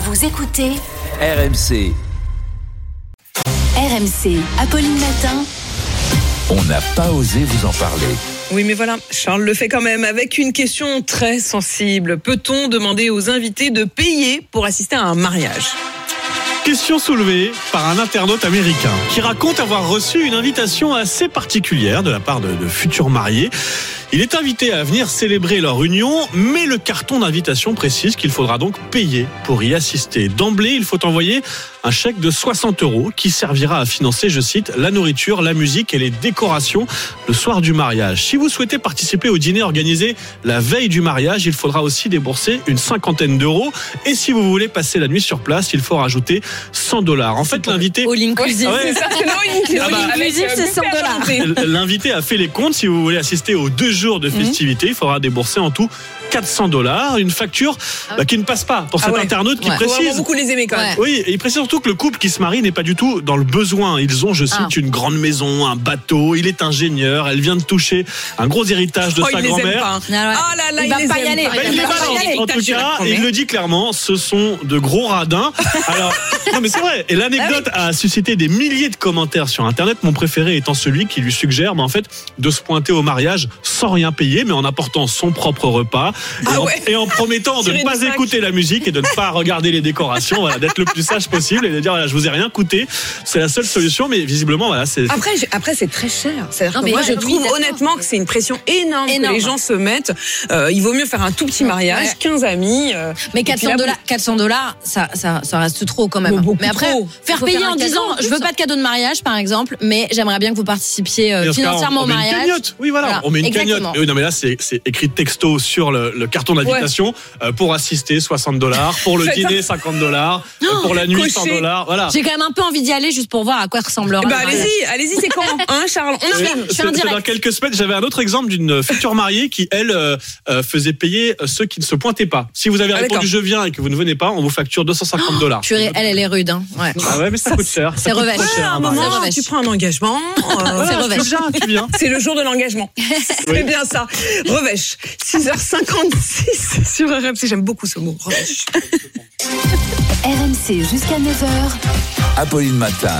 Vous écoutez RMC, RMC, Apolline Matin. on n'a pas osé vous en parler. Oui, mais voilà, Charles le fait quand même avec une question très sensible. Peut-on demander aux invités de payer pour assister à un mariage? Question soulevée par un internaute américain qui raconte avoir reçu une invitation assez particulière de la part de, futurs mariés. Il est invité à venir célébrer leur union, mais le carton d'invitation précise qu'il faudra donc payer pour y assister. D'emblée, il faut envoyer un chèque de 60 euros qui servira à financer, je cite, la nourriture, la musique et les décorations le soir du mariage. Si vous souhaitez participer au dîner organisé la veille du mariage, il faudra aussi débourser une cinquantaine d'euros. Et si vous voulez passer la nuit sur place, il faut rajouter 100 dollars. En fait, l'invité... All inclusive. Ah ouais. C'est. Ah bah, c'est 100 buffet à dollars. volonté. L'invité a fait les comptes. Si vous voulez assister aux deux jours de festivités, il faudra débourser en tout 400 dollars. Une facture bah, qui ne passe pas pour Ah cet ouais. internaute qui Ouais. Précise. beaucoup les aimer quand même. Oui, et il précise surtout que le couple qui se marie n'est pas du tout dans le besoin. Ils ont, je cite, Ah. une grande maison, un bateau. Il est ingénieur. Elle vient de toucher un gros héritage de Oh, sa grand-mère. hein. Ah. Ah là là, Il va les pas y aime aller. pas. Bah, Bah, il Il les va pas y aller. En tout cas, il le dit clairement, ce sont de gros radins. Alors, non mais c'est vrai. Et l'anecdote Ah a suscité des milliers de commentaires sur Internet. Mon préféré étant celui qui lui suggère, bah, en fait, de se pointer au mariage sans rien payer, mais en apportant son propre repas et, Ah en, ouais. et en promettant de ne pas écouter la musique et de ne pas regarder les décorations, voilà, d'être le plus sage possible et de dire, voilà, je vous ai rien coûté. C'est la seule solution, mais visiblement, voilà, c'est. Après, après c'est très cher. Non, mais moi, je oui, trouve honnêtement que c'est une pression énorme, Énorme. que les gens se mettent. Euh, il vaut mieux faire un tout petit mariage, Ouais. 15 amis. euh, Mais et puis 400 là, dollars, 400 dollars, ça, ça, ça reste trop quand même. Beaucoup mais après, trop. faire payer faire en cadeau, disant, je veux pas de cadeau de mariage, par exemple, mais j'aimerais bien que vous participiez euh, financièrement on, au met une mariage. cagnotte. Oui, voilà, Voilà, on met une exactement. cagnotte. Oui, non, mais là, c'est c'est écrit texto sur le, le carton d'invitation euh, pour assister 60 dollars, pour le dîner 50 dollars, euh, pour la nuit 100 cocher. dollars. Voilà. J'ai quand même un peu envie d'y aller juste pour voir à quoi ressemblera. Bah le mariage. allez-y, allez-y, c'est quand Hein, Charles On arrive. je direct. dans quelques semaines, j'avais un autre exemple d'une future mariée qui, elle, faisait payer ceux qui ne se pointaient pas. Si vous avez Ah, répondu je viens et que vous ne venez pas, on vous facture 250 dollars. Purée, elle, elle est rude. Hein. Ouais. Ah ouais, mais ça coûte cher. Ça C'est revêche. trop cher, À un moment, revêche. tu prends un engagement. euh, c'est revêche. tu viens, tu viens. C'est le jour de l'engagement. C'est bien ça. Revêche. 6h56 sur RMC. J'aime beaucoup ce mot. Revêche. RMC jusqu'à 9h. Apolline Matin.